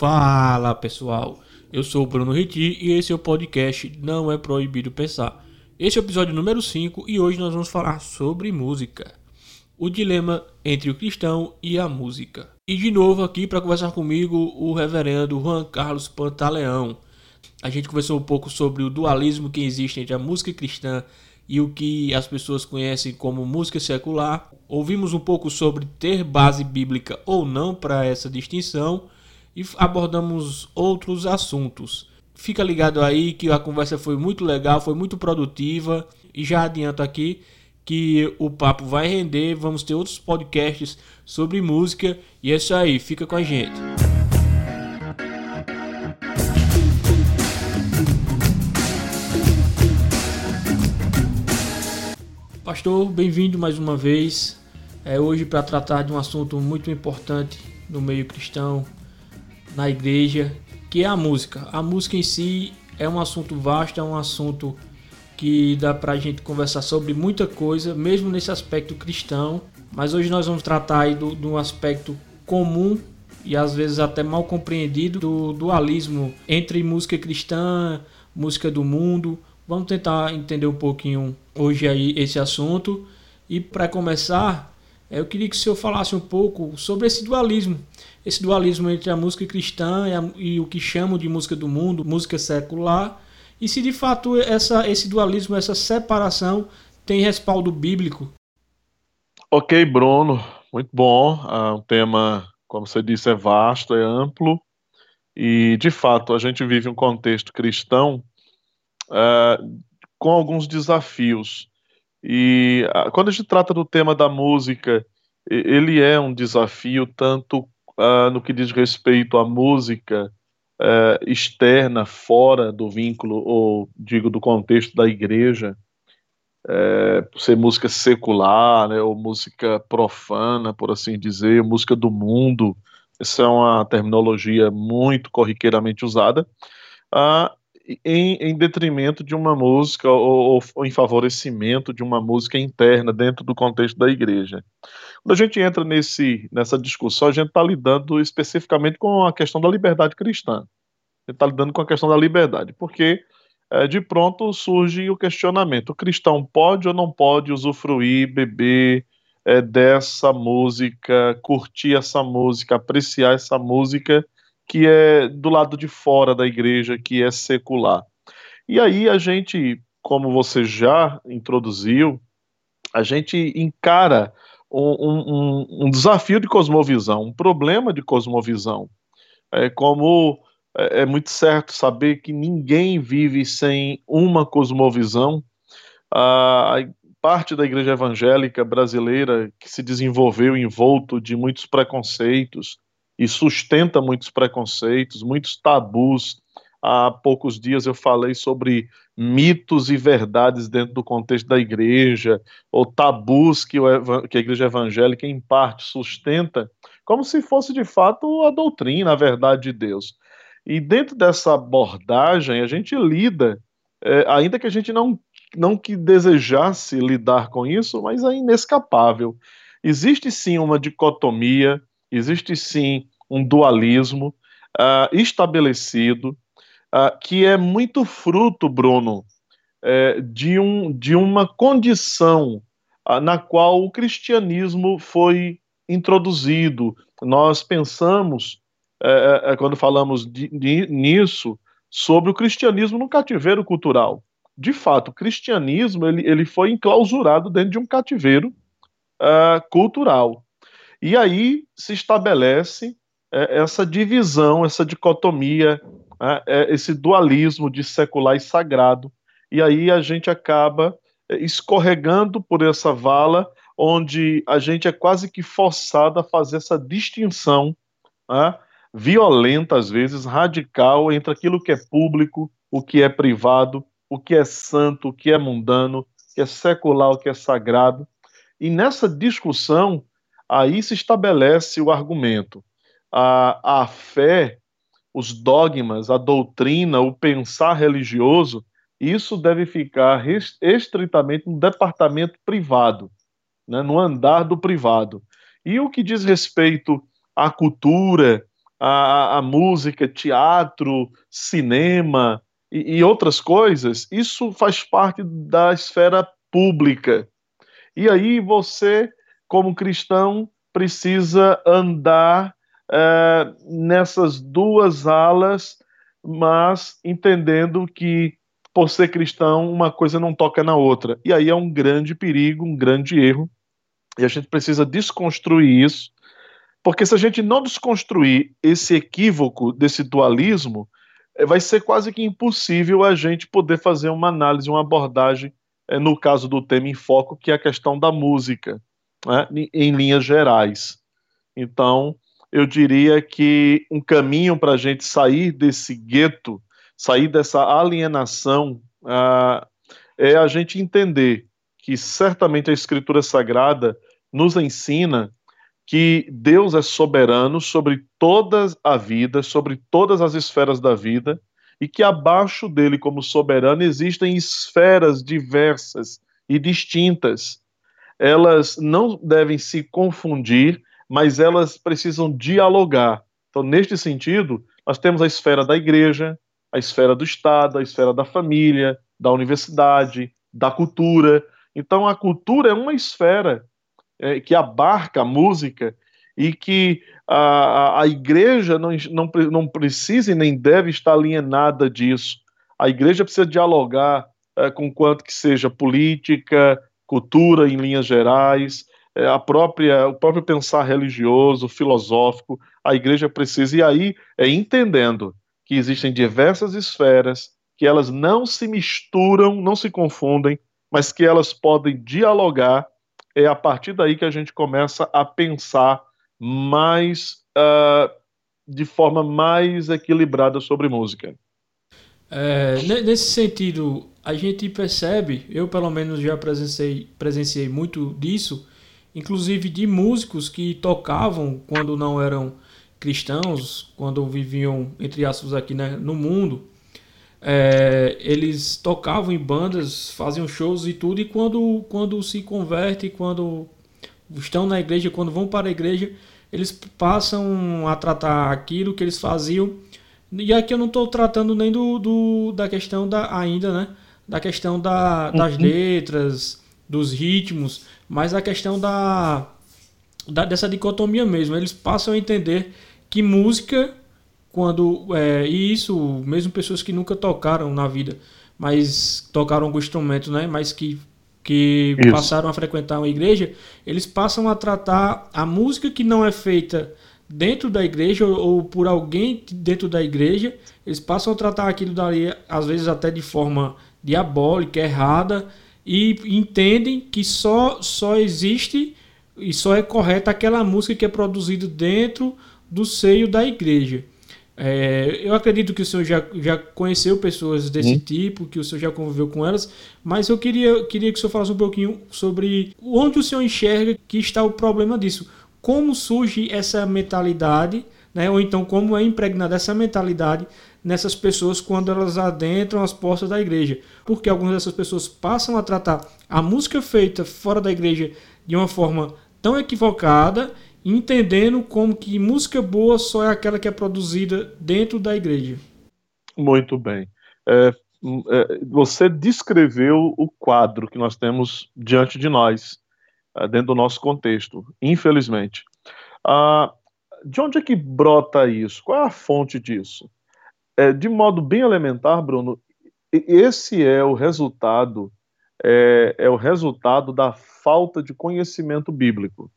Fala pessoal, eu sou o Bruno Riti e esse é o podcast Não é Proibido Pensar. Esse é o episódio número 5 e hoje nós vamos falar sobre música. O dilema entre o cristão e a música. E de novo aqui para conversar comigo o reverendo Juan Carlos Pantaleão. A gente conversou um pouco sobre o dualismo que existe entre a música cristã e o que as pessoas conhecem como música secular. Ouvimos um pouco sobre ter base bíblica ou não para essa distinção e abordamos outros assuntos. Fica ligado aí que a conversa foi muito legal, foi muito produtiva e já adianto aqui que o papo vai render, vamos ter outros podcasts sobre música e é isso aí, fica com a gente. Pastor, bem-vindo mais uma vez. É hoje para tratar de um assunto muito importante no meio cristão, na igreja, que é a música. A música em si é um assunto vasto, é um assunto que dá para a gente conversar sobre muita coisa, mesmo nesse aspecto cristão. Mas hoje nós vamos tratar aí do, do aspecto comum e às vezes até mal compreendido do dualismo entre música cristã, música do mundo. Vamos tentar entender um pouquinho hoje aí esse assunto. E para começar, eu queria que o senhor falasse um pouco sobre esse dualismo esse dualismo entre a música cristã e, a, e, o que chamam de música do mundo, música secular, e se de fato essa, esse dualismo, essa separação tem respaldo bíblico. Ok, Bruno, muito bom. Uh, um tema, como você disse, é vasto, é amplo, e de fato a gente vive um contexto cristão uh, com alguns desafios. E quando a gente trata do tema da música, ele é um desafio tanto uh, no que diz respeito à música uh, externa, fora do vínculo, ou digo, do contexto da igreja, uh, ser música secular, né, ou música profana, por assim dizer, música do mundo, essa é uma terminologia muito corriqueiramente usada, uh, em, em, detrimento de uma música ou, ou, em favorecimento de uma música interna dentro do contexto da igreja. Quando a gente entra nesse, nessa discussão, a gente está lidando especificamente com a questão da liberdade cristã. A gente está lidando com a questão da liberdade, porque é, de pronto surge o questionamento: o cristão pode ou não pode usufruir, beber é, dessa música, curtir essa música, apreciar essa música que é do lado de fora da igreja, que é secular. E aí a gente, como você já introduziu, a gente encara um, um, um desafio de cosmovisão, um problema de cosmovisão. É como é, é muito certo saber que ninguém vive sem uma cosmovisão. A parte da igreja evangélica brasileira que se desenvolveu envolto de muitos preconceitos e sustenta muitos preconceitos, muitos tabus. Há poucos dias eu falei sobre mitos e verdades dentro do contexto da igreja, ou tabus que, o, que a igreja evangélica, em parte, sustenta, como se fosse de fato a doutrina, a verdade de Deus. E dentro dessa abordagem, a gente lida, é, ainda que a gente não, não que desejasse lidar com isso, mas é inescapável. Existe sim uma dicotomia, existe sim um dualismo uh, estabelecido, uh, que é muito fruto, Bruno, é, de, um, de uma condição uh, na qual o cristianismo foi introduzido. Nós pensamos, é, é, quando falamos de, de, nisso, sobre o cristianismo no cativeiro cultural. De fato, o cristianismo ele, ele foi enclausurado dentro de um cativeiro uh, cultural. E aí se estabelece é, essa divisão, essa dicotomia, né, é, esse dualismo de secular e sagrado. E aí a gente acaba é, escorregando por essa vala, onde a gente é quase que forçado a fazer essa distinção né, violenta, às vezes, radical, entre aquilo que é público, o que é privado, o que é santo, o que é mundano, o que é secular, o que é sagrado. E nessa discussão, aí se estabelece o argumento a, a fé, os dogmas, a doutrina, o pensar religioso isso deve ficar estritamente no departamento privado, né, no andar do privado. E o que diz respeito à cultura, à, à música, teatro, cinema e, e outras coisas, isso faz parte da esfera pública. E aí você, como cristão, precisa andar é, nessas duas alas, mas entendendo que, por ser cristão, uma coisa não toca na outra. E aí é um grande perigo, um grande erro, e a gente precisa desconstruir isso, porque se a gente não desconstruir esse equívoco desse dualismo, é, vai ser quase que impossível a gente poder fazer uma análise, uma abordagem, é, no caso do tema em foco, que é a questão da música, né, em linhas gerais. Então, eu diria que um caminho para a gente sair desse gueto, sair dessa alienação, uh, é a gente entender que certamente a Escritura Sagrada nos ensina que Deus é soberano sobre toda a vida, sobre todas as esferas da vida, e que abaixo dele, como soberano, existem esferas diversas e distintas. Elas não devem se confundir, mas elas precisam dialogar. Então, neste sentido, nós temos a esfera da igreja, a esfera do Estado, a esfera da família, da universidade, da cultura. Então, a cultura é uma esfera é, que abarca a música e que a, a igreja não, não, não precisa e nem deve estar alienada disso. A igreja precisa dialogar é, com quanto que seja política, cultura em linhas gerais, é, a própria, o próprio pensar religioso, filosófico, a igreja precisa, e aí é entendendo que existem diversas esferas, que elas não se misturam, não se confundem, mas que elas podem dialogar, é a partir daí que a gente começa a pensar mais, uh, de forma mais equilibrada sobre música. É, nesse sentido, a gente percebe, eu pelo menos já presenciei, presenciei muito disso, inclusive de músicos que tocavam quando não eram cristãos, quando viviam, entre aspas, aqui né, no mundo. É, eles tocavam em bandas, faziam shows e tudo, e quando, quando se convertem, quando estão na igreja, quando vão para a igreja, eles passam a tratar aquilo que eles faziam. E aqui eu não estou tratando nem do, do, da questão da ainda, né? Da questão da, das uhum. letras, dos ritmos, mas a questão da, da, dessa dicotomia mesmo. Eles passam a entender que música, quando. É, e isso, mesmo pessoas que nunca tocaram na vida, mas tocaram algum instrumento, né? Mas que, que passaram a frequentar uma igreja, eles passam a tratar a música que não é feita dentro da igreja ou, ou por alguém dentro da igreja, eles passam a tratar aquilo dali, às vezes até de forma diabólica, errada, e entendem que só, só existe e só é correta aquela música que é produzida dentro do seio da igreja. É, eu acredito que o senhor já, já conheceu pessoas desse tipo, que o senhor já conviveu com elas, mas eu queria, queria que o senhor falasse um pouquinho sobre onde o senhor enxerga que está o problema disso. Como surge essa mentalidade, né, ou então como é impregnada essa mentalidade nessas pessoas quando elas adentram as portas da igreja. Porque algumas dessas pessoas passam a tratar a música feita fora da igreja de uma forma tão equivocada, entendendo como que música boa só é aquela que é produzida dentro da igreja. Muito bem. É, é, você descreveu o quadro que nós temos diante de nós, é, dentro do nosso contexto, infelizmente. Ah, de onde é que brota isso? Qual é a fonte disso? É, de modo bem elementar, Bruno, esse é o resultado é, é, o resultado da falta de conhecimento bíblico.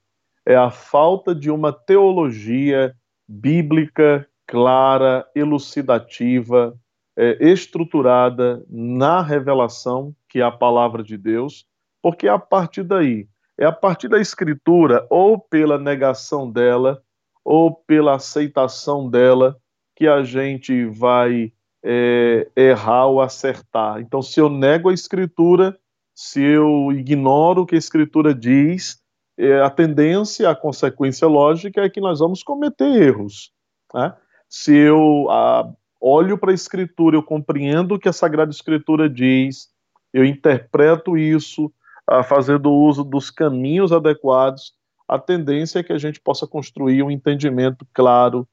É a falta de uma teologia bíblica clara, elucidativa, é, estruturada na revelação, que é a palavra de Deus, porque é a partir daí, é a partir da escritura, ou pela negação dela, ou pela aceitação dela, que a gente vai é, errar ou acertar. Então, se eu nego a escritura, se eu ignoro o que a escritura diz, é, a tendência, a consequência lógica é que nós vamos cometer erros. Né? Se eu a, olho para a Escritura, eu compreendo o que a Sagrada Escritura diz, eu interpreto isso, uh, fazendo uso dos caminhos adequados, a tendência é que a gente possa construir um entendimento claro,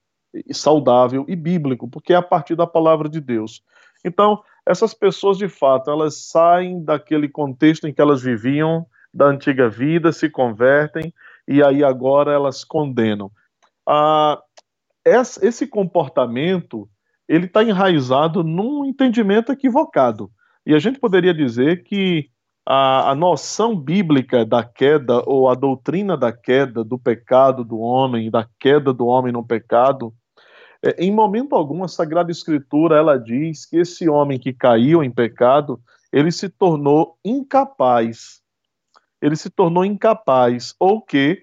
saudável e bíblico, porque é a partir da palavra de Deus. Então, essas pessoas, de fato, elas saem daquele contexto em que elas viviam, da antiga vida, se convertem, e aí agora elas condenam. Ah, esse comportamento ele está enraizado num entendimento equivocado. E a gente poderia dizer que a, a, noção bíblica da queda, ou a doutrina da queda, do pecado do homem, da queda do homem no pecado, é, em momento algum a Sagrada Escritura ela diz que esse homem que caiu em pecado, ele se tornou incapaz. Ele se tornou incapaz, ou que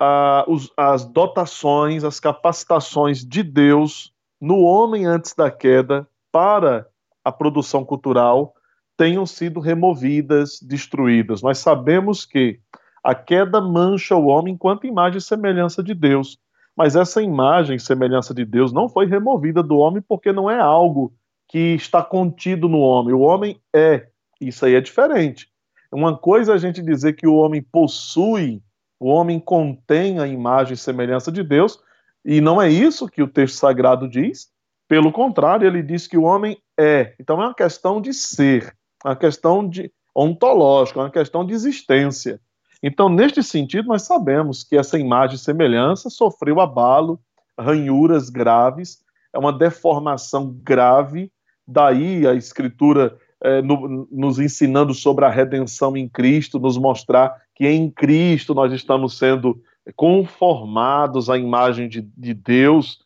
ah, os, as dotações, as capacitações de Deus no homem antes da queda para a produção cultural tenham sido removidas, destruídas. Nós sabemos que a queda mancha o homem enquanto imagem e semelhança de Deus. Mas essa imagem semelhança de Deus não foi removida do homem porque não é algo que está contido no homem. O homem é. Isso aí é diferente. Uma coisa é a gente dizer que o homem possui, o homem contém a imagem e semelhança de Deus, e não é isso que o texto sagrado diz. Pelo contrário, ele diz que o homem é. Então é uma questão de ser, uma questão de ontológica, uma questão de existência. Então, neste sentido, nós sabemos que essa imagem e semelhança sofreu abalo, ranhuras graves, é uma deformação grave, daí a Escritura é, no, nos ensinando sobre a redenção em Cristo, nos mostrar que em Cristo nós estamos sendo conformados à imagem de, de Deus.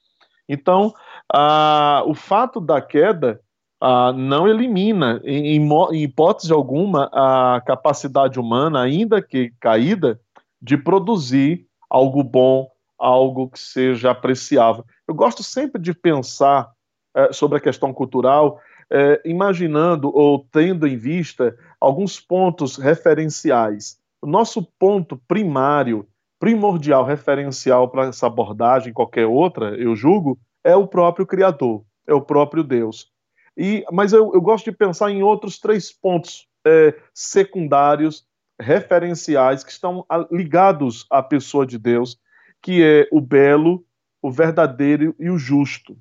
Então, a, o fato da queda não elimina, em, em, hipótese alguma, a capacidade humana, ainda que caída, de produzir algo bom, algo que seja apreciável. Eu gosto sempre de pensar é, sobre a questão cultural, é, imaginando ou tendo em vista alguns pontos referenciais. O nosso ponto primário, primordial, referencial para essa abordagem, qualquer outra, eu julgo, é o próprio Criador, é o próprio Deus. E, mas eu, eu gosto de pensar em outros três pontos é, secundários, referenciais, que estão ligados à pessoa de Deus, que é o belo, o verdadeiro e o justo.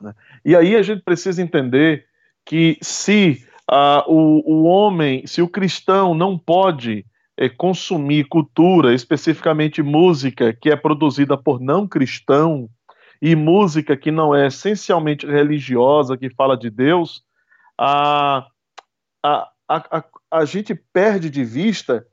Né? E aí a gente precisa entender que se uh, o, o homem, se o cristão não pode é, consumir cultura, especificamente música, que é produzida por não cristão, e música que não é essencialmente religiosa, que fala de Deus, a, a, a, a, gente perde de vista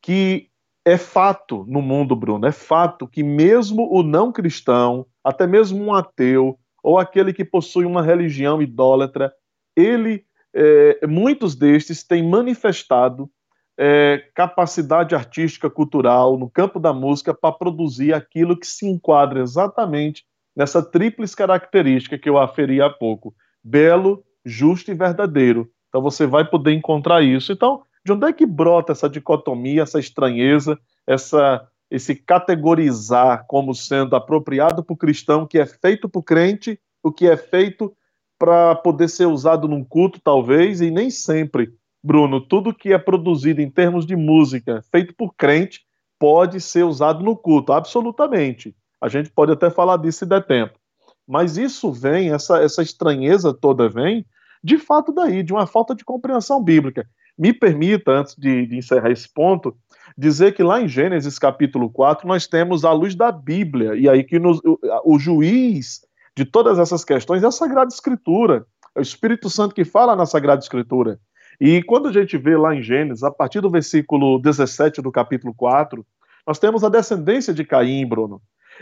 que é fato no mundo, Bruno, é fato que mesmo o não cristão, até mesmo um ateu, ou aquele que possui uma religião idólatra, ele, é, muitos destes têm manifestado é, capacidade artística, cultural, no campo da música, para produzir aquilo que se enquadra exatamente nessa tríplice característica que eu aferi há pouco: belo, justo e verdadeiro. Então você vai poder encontrar isso. Então, de onde é que brota essa dicotomia, essa estranheza, essa esse categorizar como sendo apropriado para o cristão, que é feito para o crente, o que é feito para poder ser usado num culto, talvez, e nem sempre, Bruno, tudo que é produzido em termos de música, feito por crente, pode ser usado no culto, absolutamente. A gente pode até falar disso se der tempo. Mas isso vem, essa, essa estranheza toda vem, de fato, daí, de uma falta de compreensão bíblica. Me permita, antes de, de encerrar esse ponto, dizer que lá em Gênesis capítulo 4 nós temos a luz da Bíblia, e aí que nos, o, o juiz de todas essas questões é a Sagrada Escritura. É o Espírito Santo que fala na Sagrada Escritura. E quando a gente vê lá em Gênesis, a partir do versículo 17 do capítulo 4, nós temos a descendência de Caim, Bruno.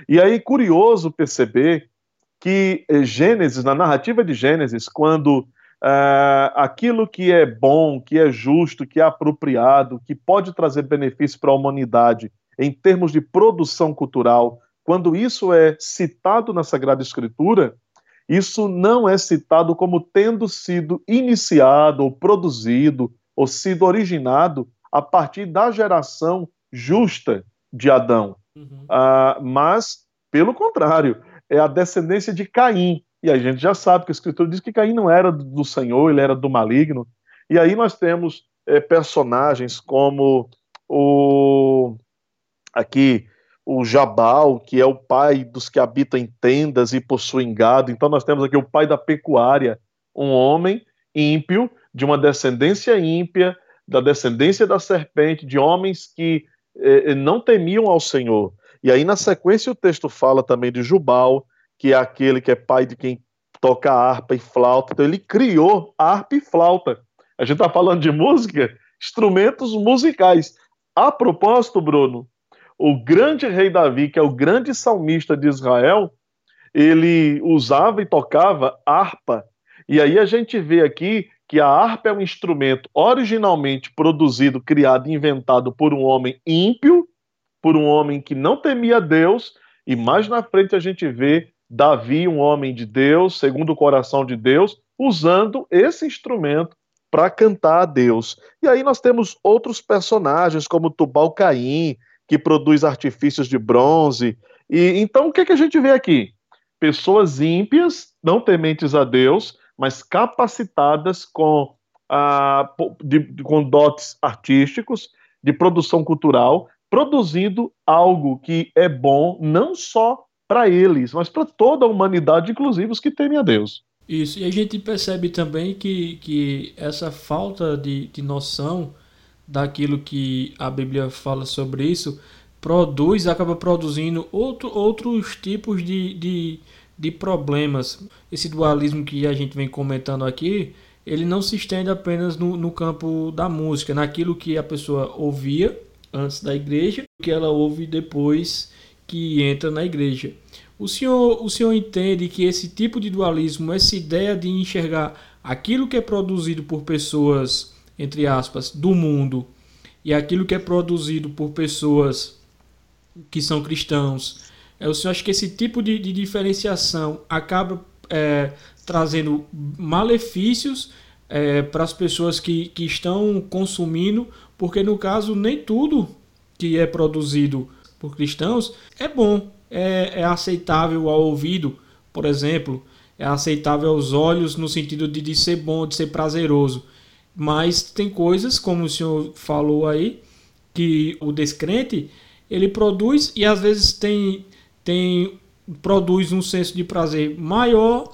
E aí, curioso perceber que eh, Gênesis, na narrativa de Gênesis, quando uh, aquilo que é bom, que é justo, que é apropriado, que pode trazer benefício para a humanidade em termos de produção cultural, quando isso é citado na Sagrada Escritura, isso não é citado como tendo sido iniciado ou produzido ou sido originado a partir da geração justa de Adão. Uhum. Uh, mas, pelo contrário, é a descendência de Caim. E a gente já sabe que a Escritura diz que Caim não era do Senhor, ele era do maligno. E aí nós temos é, personagens como o aqui o Jabal, que é o pai dos que habitam em tendas e possuem gado. Então nós temos aqui o pai da pecuária, um homem ímpio, de uma descendência ímpia, da descendência da serpente, de homens que não temiam ao Senhor. E aí, na sequência, o texto fala também de Jubal, que é aquele que é pai de quem toca harpa e flauta. Então, ele criou harpa e flauta. A gente está falando de música, instrumentos musicais. A propósito, Bruno, o grande rei Davi, que é o grande salmista de Israel, ele usava e tocava harpa. E aí a gente vê aqui que a harpa é um instrumento originalmente produzido, criado, inventado por um homem ímpio, por um homem que não temia Deus, e mais na frente a gente vê Davi, um homem de Deus, segundo o coração de Deus, usando esse instrumento para cantar a Deus. E aí nós temos outros personagens, como Tubal Caim, que produz artifícios de bronze. E então o que, é que a gente vê aqui? Pessoas ímpias, não tementes a Deus, mas capacitadas com, ah, de, com dotes artísticos, de produção cultural, produzindo algo que é bom não só para eles, mas para toda a humanidade, inclusive os que temem a Deus. Isso, e a gente percebe também que, que essa falta de, de noção daquilo que a Bíblia fala sobre isso produz, acaba produzindo outro, outros tipos de, de, de problemas. Esse dualismo que a gente vem comentando aqui, ele não se estende apenas no, no campo da música, naquilo que a pessoa ouvia antes da igreja, que ela ouve depois que entra na igreja. O senhor, o senhor entende que esse tipo de dualismo, essa ideia de enxergar aquilo que é produzido por pessoas, entre aspas, do mundo, e aquilo que é produzido por pessoas que são cristãos, o senhor acha que esse tipo de, de diferenciação acaba é, trazendo malefícios é, para as pessoas que, que estão consumindo, porque no caso nem tudo que é produzido por cristãos é bom, é, é aceitável ao ouvido, por exemplo, é aceitável aos olhos no sentido de, de ser bom, de ser prazeroso. Mas tem coisas, como o senhor falou aí, que o descrente ele produz e às vezes tem tem produz um senso de prazer maior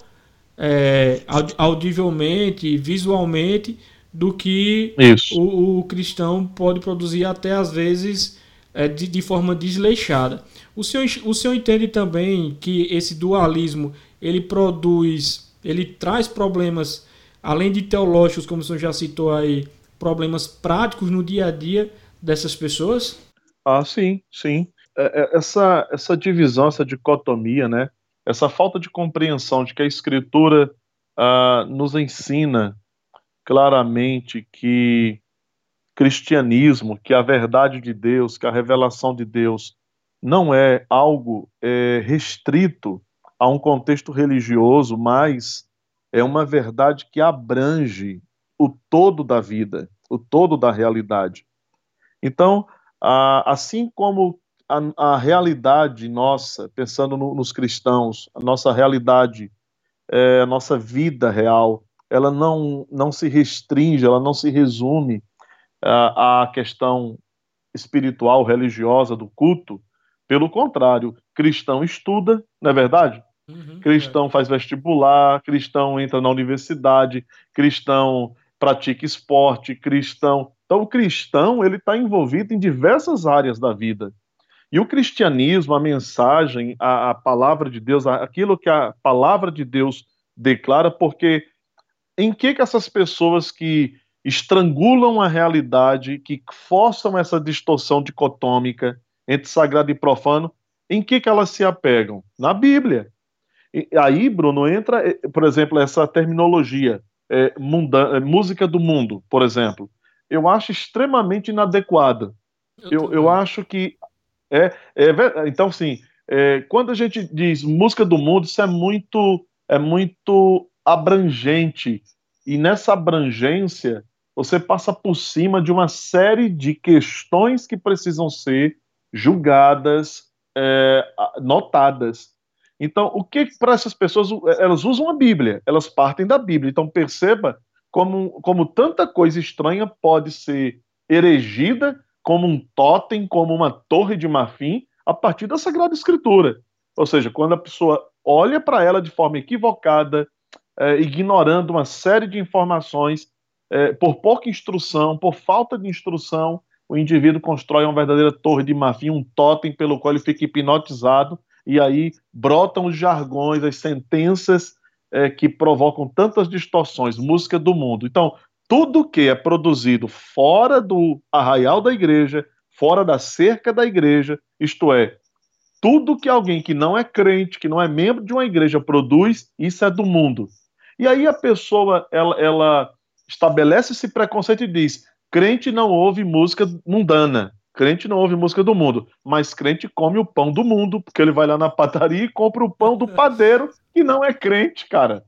é, audivelmente, visualmente, do que o, o, cristão pode produzir até às vezes é, de, de, forma desleixada. O senhor, o senhor entende também que esse dualismo ele produz, ele traz problemas, além de teológicos, como o senhor já citou aí, problemas práticos no dia a dia dessas pessoas? Ah, sim, sim. É, é, essa, essa divisão, essa dicotomia, né? essa falta de compreensão de que a Escritura uh, nos ensina claramente que cristianismo, que a verdade de Deus, que a revelação de Deus não é algo é, restrito a um contexto religioso, mas é uma verdade que abrange o todo da vida, o todo da realidade. Então, assim como a, a realidade nossa, pensando no, nos cristãos, a nossa realidade, é, a nossa vida real, ela não, não se restringe, ela não se resume à, à questão espiritual, religiosa do culto. Pelo contrário, cristão estuda, não é verdade? Uhum, cristão é. faz vestibular, cristão entra na universidade, cristão pratica esporte, cristão. Então, o cristão ele está envolvido em diversas áreas da vida. E o cristianismo, a mensagem, a, a palavra de Deus, aquilo que a palavra de Deus declara, porque em que, que essas pessoas que estrangulam a realidade, que forçam essa distorção dicotômica entre sagrado e profano, em que, que elas se apegam? Na Bíblia. E aí, Bruno, entra, eh, por exemplo, essa terminologia, é, munda, é, música do mundo, por exemplo. Eu acho extremamente inadequada. Eu, eu, eu acho que é, é, então, sim, é, quando a gente diz música do mundo, isso é muito, é muito abrangente. E nessa abrangência, você passa por cima de uma série de questões que precisam ser julgadas, é, notadas. Então, o que para essas pessoas, elas usam a Bíblia, elas partem da Bíblia. Então, perceba como, como tanta coisa estranha pode ser erigida como um totem, como uma torre de marfim, a partir da Sagrada Escritura. Ou seja, quando a pessoa olha para ela de forma equivocada, é, ignorando uma série de informações, é, por pouca instrução, por falta de instrução, o indivíduo constrói uma verdadeira torre de marfim, um totem pelo qual ele fica hipnotizado, e aí brotam os jargões, as sentenças é, que provocam tantas distorções, música do mundo. Então, tudo que é produzido fora do arraial da igreja, fora da cerca da igreja, isto é, tudo que alguém que não é crente, que não é membro de uma igreja produz, isso é do mundo. E aí a pessoa, ela, ela estabelece esse preconceito e diz: crente não ouve música mundana, crente não ouve música do mundo, mas crente come o pão do mundo, porque ele vai lá na padaria e compra o pão do padeiro, que não é crente, cara.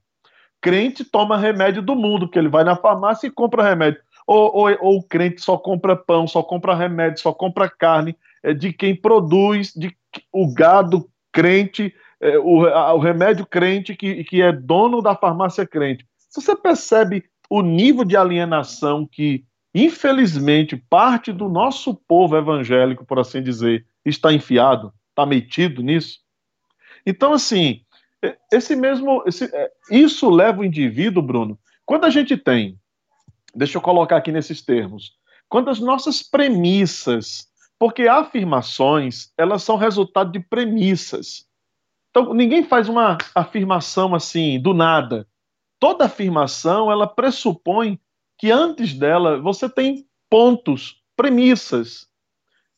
Crente toma remédio do mundo, porque ele vai na farmácia e compra remédio. Ou, ou, ou o crente só compra pão, só compra remédio, só compra carne é, de quem produz, de o gado crente, é, o, a, o remédio crente que, que é dono da farmácia crente. Você percebe o nível de alienação que, infelizmente, parte do nosso povo evangélico, por assim dizer, está enfiado, está metido nisso? Então, assim, esse mesmo. Esse, é, isso leva o indivíduo, Bruno. Quando a gente tem, deixa eu colocar aqui nesses termos, quando as nossas premissas, porque afirmações, elas são resultado de premissas. Então, ninguém faz uma afirmação assim, do nada. Toda afirmação, ela pressupõe que antes dela você tem pontos, premissas.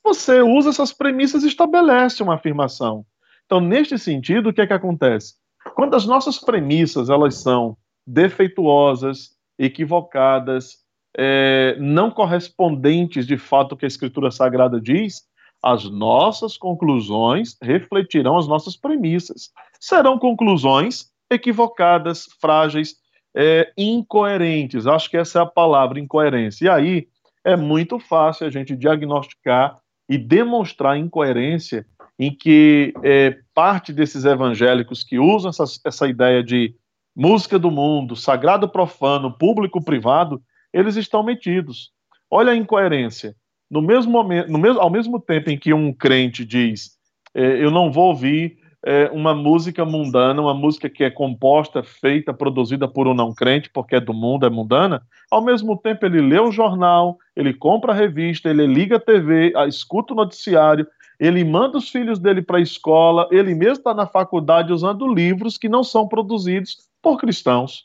Você usa essas premissas e estabelece uma afirmação. Então, neste sentido, o que é que acontece? Quando as nossas premissas elas são defeituosas, equivocadas, é, não correspondentes de fato ao que a Escritura Sagrada diz, as nossas conclusões refletirão as nossas premissas. Serão conclusões equivocadas, frágeis, é, incoerentes. Acho que essa é a palavra, incoerência. E aí é muito fácil a gente diagnosticar e demonstrar incoerência em que é, parte desses evangélicos que usam essa, essa ideia de música do mundo, sagrado profano, público privado, eles estão metidos. Olha a incoerência. No mesmo momento, no mesmo, ao mesmo tempo em que um crente diz, é, eu não vou ouvir é, uma música mundana, uma música que é composta, feita, produzida por um não crente, porque é do mundo, é mundana, ao mesmo tempo ele lê o jornal, ele compra a revista, ele liga a TV, escuta o noticiário, ele manda os filhos dele para a escola, ele mesmo está na faculdade usando livros que não são produzidos por cristãos.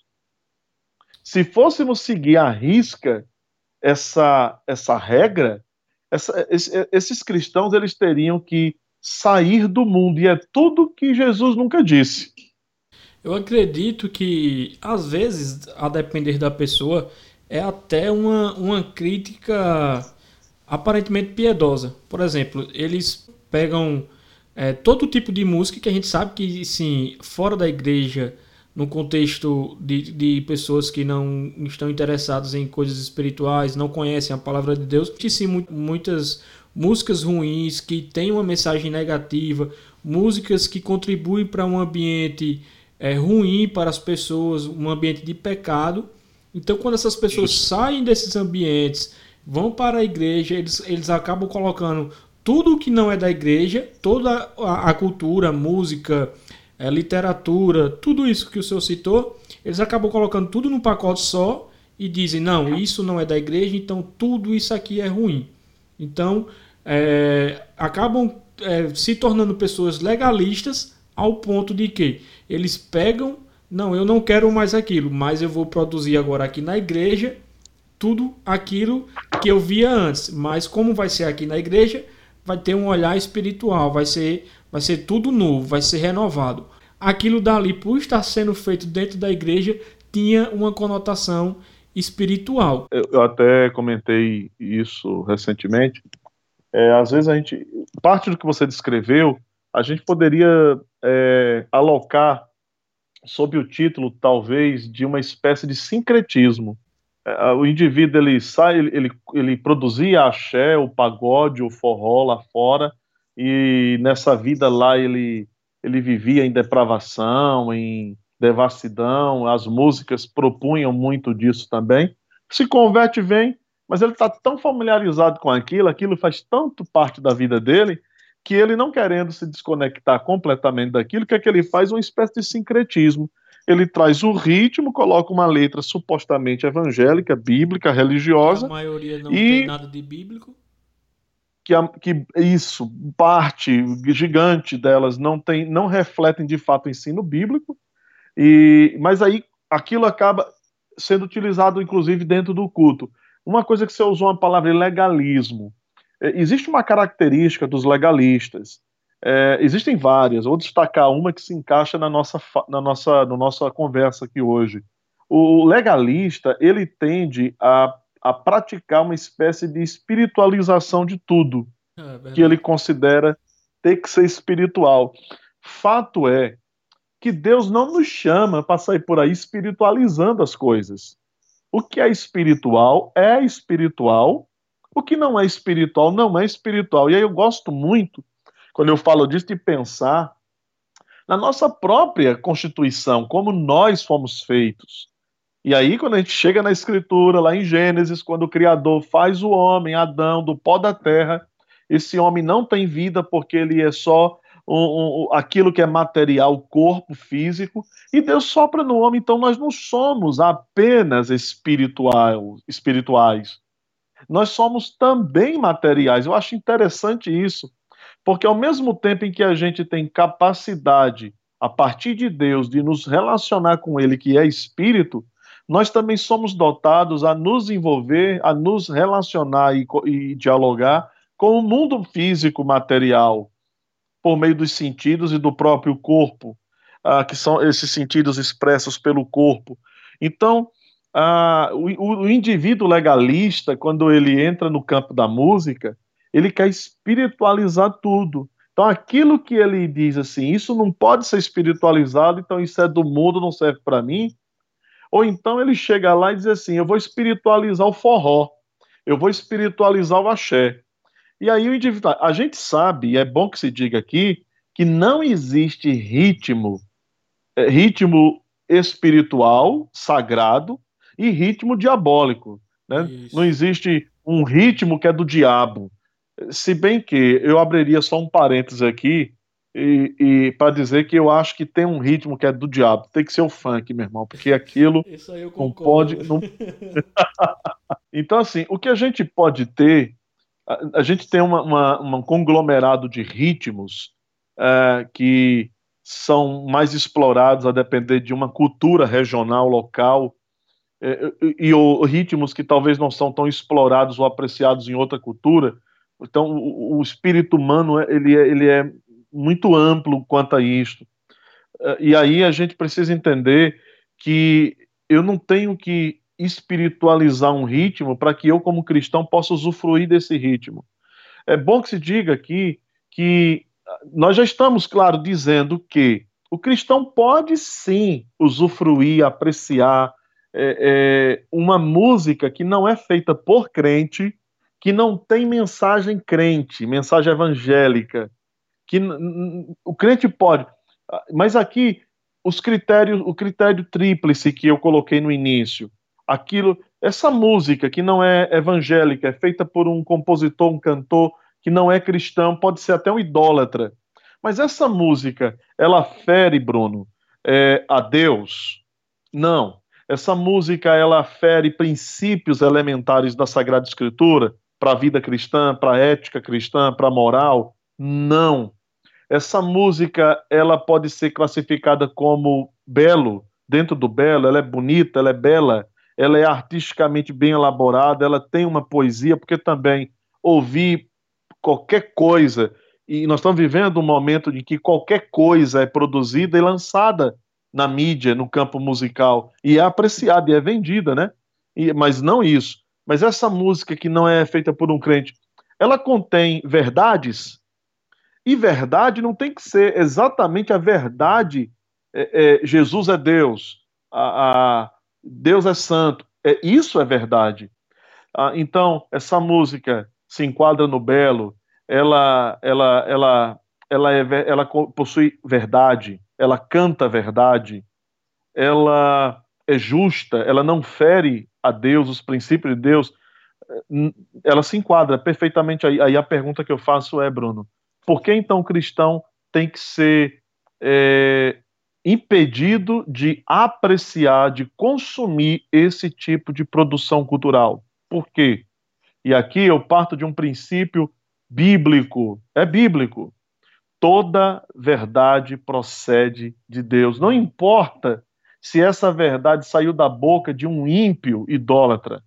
Se fôssemos seguir à risca essa, essa regra, essa, esses cristãos eles teriam que sair do mundo, e é tudo que Jesus nunca disse. Eu acredito que, às vezes, a depender da pessoa, é até uma, uma crítica aparentemente piedosa. Por exemplo, eles pegam é, todo tipo de música que a gente sabe que, sim, fora da igreja, no contexto de, de pessoas que não estão interessadas em coisas espirituais, não conhecem a palavra de Deus, que sim, muitas músicas ruins que têm uma mensagem negativa, músicas que contribuem para um ambiente é, ruim para as pessoas, um ambiente de pecado. Então, quando essas pessoas saem desses ambientes vão para a igreja, eles, eles acabam colocando tudo que não é da igreja, toda a, cultura, música, é, literatura, tudo isso que o senhor citou, eles acabam colocando tudo num pacote só e dizem: não, isso não é da igreja, então tudo isso aqui é ruim. Então, é, acabam é, se tornando pessoas legalistas ao ponto de que eles pegam, não, eu não quero mais aquilo, mas eu vou produzir agora aqui na igreja tudo aquilo que eu via antes. Mas como vai ser aqui na igreja, vai ter um olhar espiritual, vai ser, vai ser tudo novo, vai ser renovado. Aquilo dali, por estar sendo feito dentro da igreja, tinha uma conotação espiritual. Eu, eu até comentei isso recentemente. É, às vezes a gente, parte do que você descreveu, a gente poderia é, alocar sob o título, talvez, de uma espécie de sincretismo. É, o indivíduo ele sai, ele, ele, produzia axé, o pagode, o forró lá fora, e nessa vida lá ele, ele vivia em depravação, em devassidão, as músicas propunham muito disso também. Se converte, vem, mas ele está tão familiarizado com aquilo, aquilo faz tanto parte da vida dele, que ele não querendo se desconectar completamente daquilo, que é que ele faz uma espécie de sincretismo. Ele traz o ritmo, coloca uma letra supostamente evangélica, bíblica, religiosa. A maioria não e... tem nada de bíblico. Que, a, que isso, parte gigante delas não tem, não refletem de fato o ensino bíblico, e, mas aí aquilo acaba sendo utilizado, inclusive, dentro do culto. Uma coisa que você usou uma palavra legalismo. É, existe uma característica dos legalistas. É, existem várias. Vou destacar uma que se encaixa na nossa, na nossa, na nossa conversa aqui hoje. O legalista ele tende a, a praticar uma espécie de espiritualização de tudo é, que ele considera ter que ser espiritual. Fato é que Deus não nos chama para sair por aí espiritualizando as coisas. O que é espiritual é espiritual, o que não é espiritual não é espiritual. E aí eu gosto muito, quando eu falo disso, de pensar na nossa própria constituição, como nós fomos feitos. E aí, quando a gente chega na Escritura, lá em Gênesis, quando o Criador faz o homem, Adão, do pó da terra, esse homem não tem vida porque ele é só um, um, aquilo que é material, corpo físico, e Deus sopra no homem, então nós não somos apenas espiritual, espirituais. Nós somos também materiais. Eu acho interessante isso, porque ao mesmo tempo em que a gente tem capacidade, a partir de Deus, de nos relacionar com Ele, que é espírito, nós também somos dotados a nos envolver, a nos relacionar e, e dialogar com o mundo físico material, por meio dos sentidos e do próprio corpo, ah, que são esses sentidos expressos pelo corpo. Então, ah, o, o indivíduo legalista, quando ele entra no campo da música, ele quer espiritualizar tudo. Então, aquilo que ele diz assim, isso não pode ser espiritualizado, então isso é do mundo, não serve para mim. Ou então ele chega lá e diz assim: eu vou espiritualizar o forró, eu vou espiritualizar o axé. E aí o individual, a gente sabe, e é bom que se diga aqui, que não existe ritmo, é, ritmo espiritual, sagrado, e ritmo diabólico. Né? Não existe um ritmo que é do diabo. Se bem que eu abriria só um parênteses aqui e, e para dizer que eu acho que tem um ritmo que é do diabo. Tem que ser o funk, meu irmão, porque aquilo não pode. Não... então, assim, o que a gente pode ter a, a gente tem uma, uma, um conglomerado de ritmos é, que são mais explorados a depender de uma cultura regional, local, é, e, e, ritmos que talvez não são tão explorados ou apreciados em outra cultura. Então, o, o espírito humano ele é, ele é muito amplo quanto a isto. É, e aí a gente precisa entender que eu não tenho que espiritualizar um ritmo para que eu, como cristão, possa usufruir desse ritmo. É bom que se diga aqui que nós já estamos, claro, dizendo que o cristão pode sim usufruir, apreciar é, é, uma música que não é feita por crente, que não tem mensagem crente, mensagem evangélica, que o crente pode. Mas aqui os critérios, o critério tríplice que eu coloquei no início, aquilo, essa música que não é evangélica, é feita por um compositor, um cantor que não é cristão, pode ser até um idólatra. Mas essa música, ela fere, Bruno, é, a Deus? Não. Essa música, ela fere princípios elementares da Sagrada Escritura para a vida cristã, para a ética cristã, para a moral? Não. Essa música, ela pode ser classificada como belo. Dentro do belo, ela é bonita, ela é bela, ela é artisticamente bem elaborada, ela tem uma poesia, porque também ouvir qualquer coisa, e nós estamos vivendo um momento em que qualquer coisa é produzida e lançada na mídia, no campo musical, e é apreciada e é vendida, né? E, mas não isso. Mas essa música que não é feita por um crente, ela contém verdades, e verdade não tem que ser exatamente a verdade. É, é, Jesus é Deus, a, a Deus é santo. É, isso é verdade. Ah, então, essa música se enquadra no belo, ela, ela, ela ela, é, ela possui verdade, ela canta verdade, ela é justa, ela não fere a Deus, os princípios de Deus, ela se enquadra perfeitamente aí. Aí a pergunta que eu faço é, Bruno, por que então o cristão tem que ser é, impedido de apreciar, de consumir esse tipo de produção cultural? Por quê? E aqui eu parto de um princípio bíblico, é bíblico. Toda verdade procede de Deus. Não importa se essa verdade saiu da boca de um ímpio idólatra.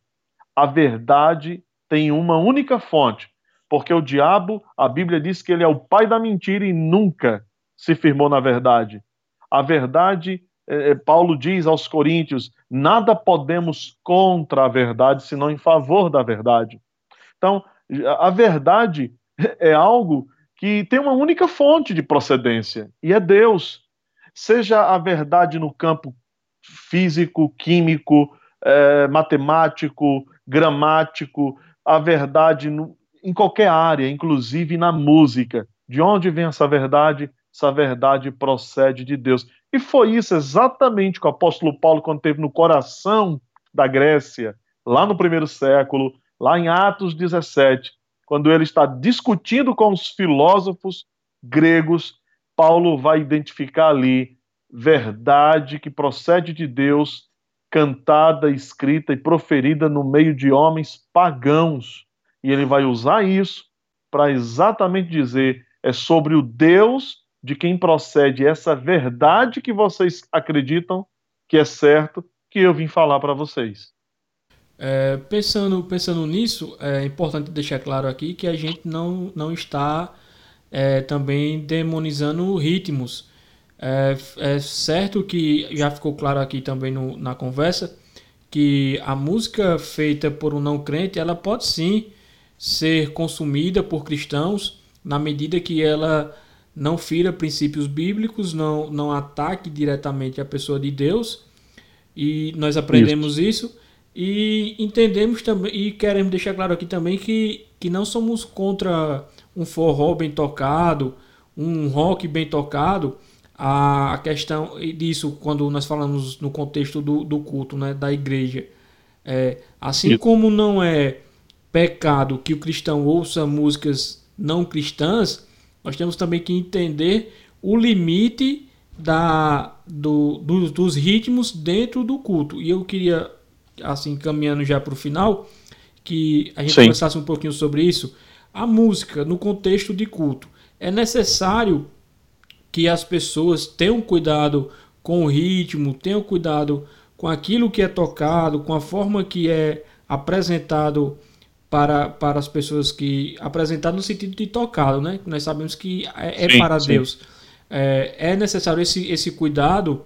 A verdade tem uma única fonte, porque o diabo, a Bíblia diz que ele é o pai da mentira e nunca se firmou na verdade. A verdade, é, é, Paulo diz aos Coríntios, nada podemos contra a verdade, senão em favor da verdade. Então, a verdade é algo que tem uma única fonte de procedência, e é Deus. Seja a verdade no campo físico, químico, é, matemático, gramático, a verdade no, em qualquer área, inclusive na música. De onde vem essa verdade? Essa verdade procede de Deus. E foi isso exatamente que o apóstolo Paulo, quando teve no coração da Grécia, lá no primeiro século, lá em Atos 17, quando ele está discutindo com os filósofos gregos, Paulo vai identificar ali verdade que procede de Deus, cantada, escrita e proferida no meio de homens pagãos. E ele vai usar isso para exatamente dizer: é sobre o Deus de quem procede essa verdade que vocês acreditam que é certo que eu vim falar para vocês. É, pensando, pensando nisso, é importante deixar claro aqui que a gente não, não está é, também demonizando ritmos. É, é, certo que já ficou claro aqui também no, na conversa que a música feita por um não crente ela pode sim ser consumida por cristãos na medida que ela não fira princípios bíblicos, não, não ataque diretamente a pessoa de Deus. E nós aprendemos isso. isso e entendemos também e queremos deixar claro aqui também que, que não somos contra um forró bem tocado, um rock bem tocado, a questão disso quando nós falamos no contexto do, do culto, né, da igreja. É, assim como não é pecado que o cristão ouça músicas não cristãs, nós temos também que entender o limite da, do, do, dos ritmos dentro do culto. E eu queria, assim, caminhando já para o final, que a gente Sim. conversasse um pouquinho sobre isso. A música no contexto de culto. É necessário que as pessoas tenham cuidado com o ritmo, tenham cuidado com aquilo que é tocado, com a forma que é apresentado para, para as pessoas que. apresentado no sentido de tocado, né? Nós sabemos que é, é sim, para sim. Deus. É, é, necessário esse, esse cuidado,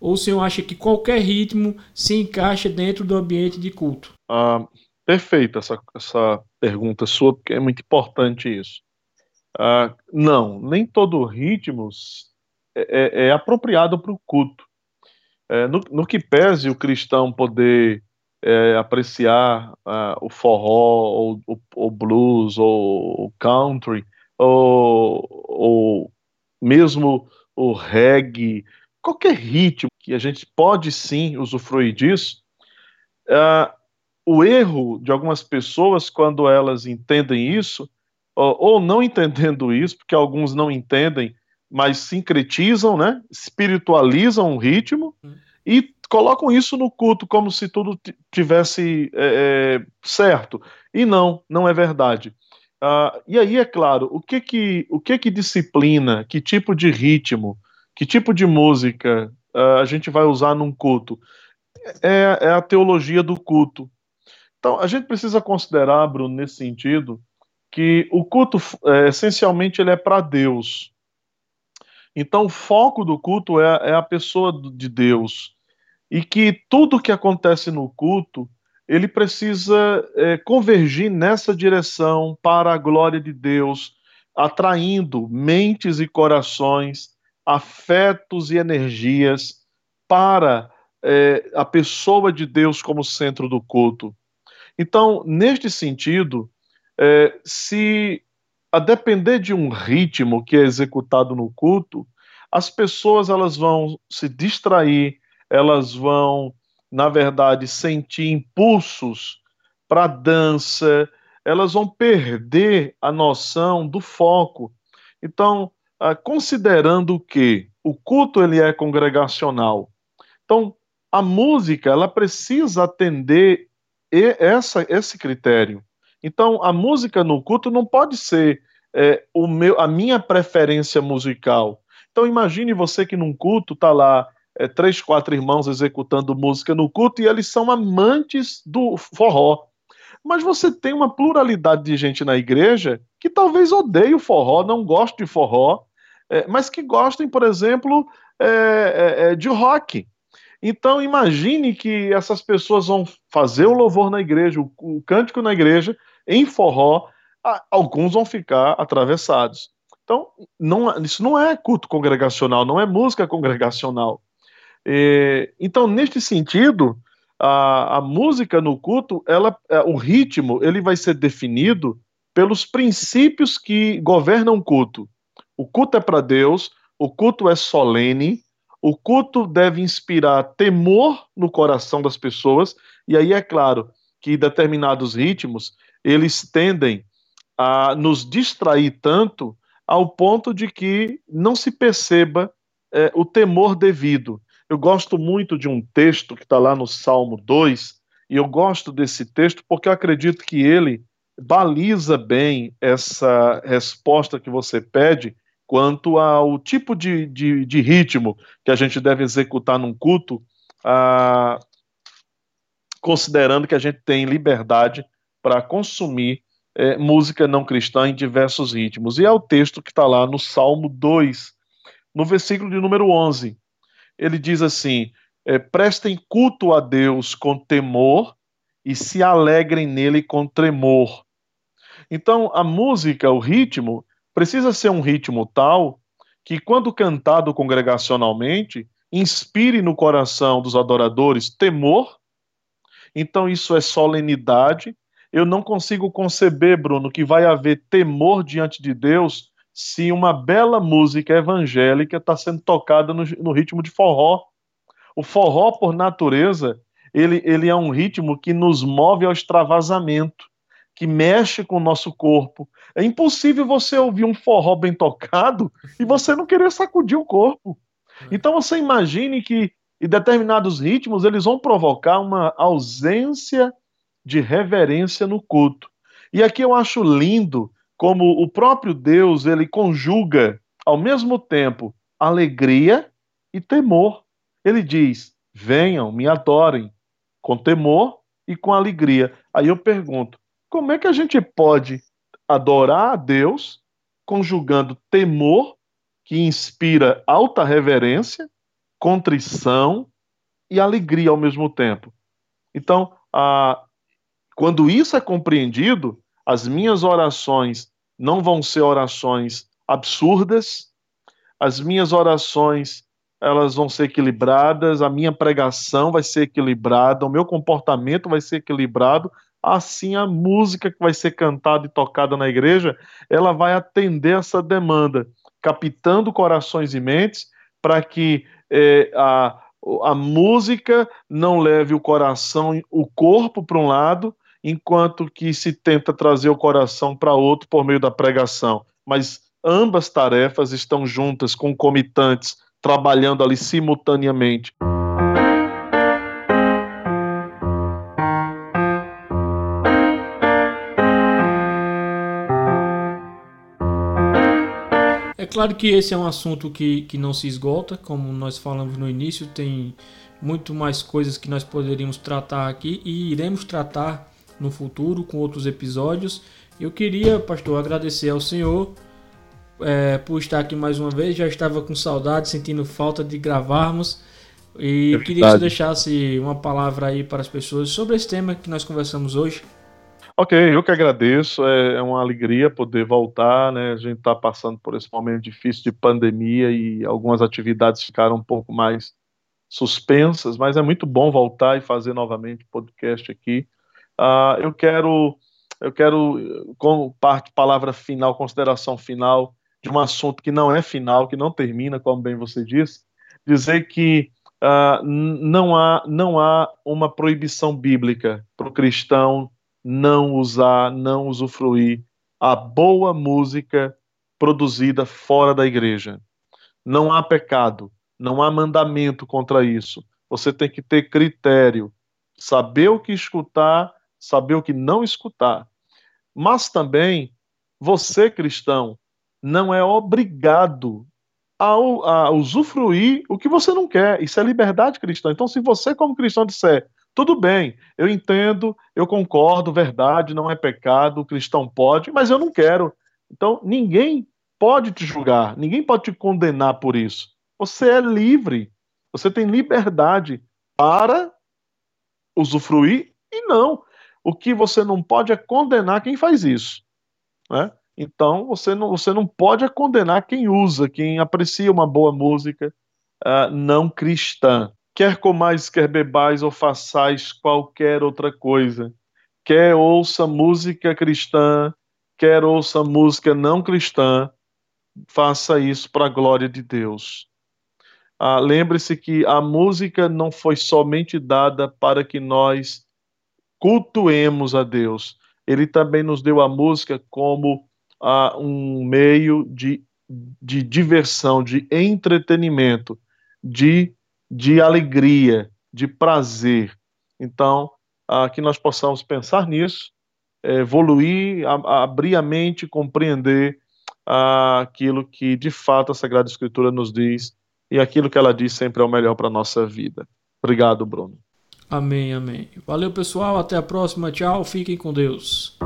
ou o senhor acha que qualquer ritmo se encaixa dentro do ambiente de culto? Ah, perfeito essa, essa pergunta sua, porque é muito importante isso. Ah, não, nem todo ritmo é, é, é apropriado para o culto. É, no, no, que pese o cristão poder é, apreciar ah, o forró, ou o blues, ou o country, ou, ou mesmo o reggae, qualquer ritmo que a gente pode sim usufruir disso, ah, o erro de algumas pessoas quando elas entendem isso ou não entendendo isso, porque alguns não entendem, mas sincretizam, né? espiritualizam o ritmo hum. e colocam isso no culto como se tudo tivesse é, é, certo. E não, não é verdade. Ah, e aí, é claro, o que que, o que que disciplina, que tipo de ritmo, que tipo de música ah, a gente vai usar num culto? É, é a teologia do culto. Então, a gente precisa considerar, Bruno, nesse sentido, que o culto, é, essencialmente, ele é para Deus. Então, o foco do culto é, é, a pessoa de Deus. E que tudo que acontece no culto, ele precisa é, convergir nessa direção para a glória de Deus, atraindo mentes e corações, afetos e energias para é, a pessoa de Deus como centro do culto. Então, neste sentido, é, se a depender de um ritmo que é executado no culto, as pessoas elas vão se distrair, elas vão, na verdade, sentir impulsos para dança, elas vão perder a noção do foco. Então, ah, considerando que o culto ele é congregacional, então a música ela precisa atender essa, esse critério. Então, a música no culto não pode ser é, o meu, a minha preferência musical. Então, imagine você que num culto está lá é, três, quatro irmãos executando música no culto e eles são amantes do forró. Mas você tem uma pluralidade de gente na igreja que talvez odeie o forró, não goste de forró, é, mas que gostem, por exemplo, é, é, é de rock. Então imagine que essas pessoas vão fazer o louvor na igreja, o, o cântico na igreja, em forró, alguns vão ficar atravessados. Então, não, isso não é culto congregacional, não é música congregacional. É, então, neste sentido, a, a música no culto, ela, é, o ritmo, ele vai ser definido pelos princípios que governam o culto. O culto é para Deus, o culto é solene, o culto deve inspirar temor no coração das pessoas, e aí é claro que determinados ritmos, eles tendem a nos distrair tanto ao ponto de que não se perceba é, o temor devido. Eu gosto muito de um texto que está lá no Salmo 2, e eu gosto desse texto porque eu acredito que ele baliza bem essa resposta que você pede quanto ao tipo de, de, de ritmo que a gente deve executar num culto, ah, considerando que a gente tem liberdade para consumir é, música não cristã em diversos ritmos. E é o texto que está lá no Salmo 2, no versículo de número 11. Ele diz assim: é, prestem culto a Deus com temor e se alegrem nele com tremor. Então, a música, o ritmo, precisa ser um ritmo tal que, quando cantado congregacionalmente, inspire no coração dos adoradores temor. Então, isso é solenidade, eu não consigo conceber, Bruno, que vai haver temor diante de Deus se uma bela música evangélica está sendo tocada no, no, ritmo de forró. O forró, por natureza, ele, ele é um ritmo que nos move ao extravasamento, que mexe com o nosso corpo. É impossível você ouvir um forró bem tocado e você não querer sacudir o corpo. É. Então você imagine que em determinados ritmos eles vão provocar uma ausência de reverência no culto. E aqui eu acho lindo como o próprio Deus ele conjuga ao mesmo tempo alegria e temor. Ele diz: "Venham, me adorem com temor e com alegria". Aí eu pergunto: como é que a gente pode adorar a Deus conjugando temor que inspira alta reverência, contrição e alegria ao mesmo tempo? Então, a, quando isso é compreendido, as minhas orações não vão ser orações absurdas, as minhas orações elas vão ser equilibradas, a minha pregação vai ser equilibrada, o meu comportamento vai ser equilibrado, assim a música que vai ser cantada e tocada na igreja, ela vai atender essa demanda, captando corações e mentes para que é, a, a música não leve o coração, o corpo para um lado enquanto que se tenta trazer o coração para outro por meio da pregação. Mas ambas tarefas estão juntas, concomitantes, trabalhando ali simultaneamente. É claro que esse é um assunto que, que não se esgota, como nós falamos no início, tem muito mais coisas que nós poderíamos tratar aqui e iremos tratar no futuro com outros episódios. Eu queria, pastor, agradecer ao senhor é, por estar aqui mais uma vez. Já estava com saudade, sentindo falta de gravarmos. E é queria que você deixasse uma palavra aí para as pessoas sobre esse tema que nós conversamos hoje. Ok, eu que agradeço. É, é uma alegria poder voltar. Né? A gente está passando por esse momento difícil de pandemia e algumas atividades ficaram um pouco mais suspensas, mas é muito bom voltar e fazer novamente podcast aqui. Uh, eu quero eu quero, como parte, palavra final, consideração final de um assunto que não é final, que não termina, como bem você disse, dizer que uh, não, há, não há uma proibição bíblica para o cristão não usar, não usufruir a boa música produzida fora da igreja. Não há pecado, não há mandamento contra isso. Você tem que ter critério, saber o que escutar, saber o que não escutar. Mas também, você cristão, não é obrigado a, a, usufruir o que você não quer. Isso é liberdade cristã. Então, se você, como cristão, disser, tudo bem, eu entendo, eu concordo, verdade, não é pecado, o cristão pode, mas eu não quero. Então, ninguém pode te julgar, ninguém pode te condenar por isso. Você é livre, você tem liberdade para usufruir e não. O que você não pode é condenar quem faz isso. Né? Então, você não, você não pode condenar quem usa, quem aprecia uma boa música uh, não cristã. Quer comais, quer bebais ou façais qualquer outra coisa. Quer ouça música cristã, quer ouça música não cristã, faça isso para a glória de Deus. Ah, Lembre-se que a música não foi somente dada para que nós cultuemos a Deus. Ele também nos deu a música como uh, um meio de, de diversão, de entretenimento, de, de alegria, de prazer. Então, uh, que nós possamos pensar nisso, evoluir, a, abrir a mente, compreender uh, aquilo que de fato a Sagrada Escritura nos diz e aquilo que ela diz sempre é o melhor para a nossa vida. Obrigado, Bruno. Amém, amém. Valeu, pessoal. Até a próxima. Tchau. Fiquem com Deus.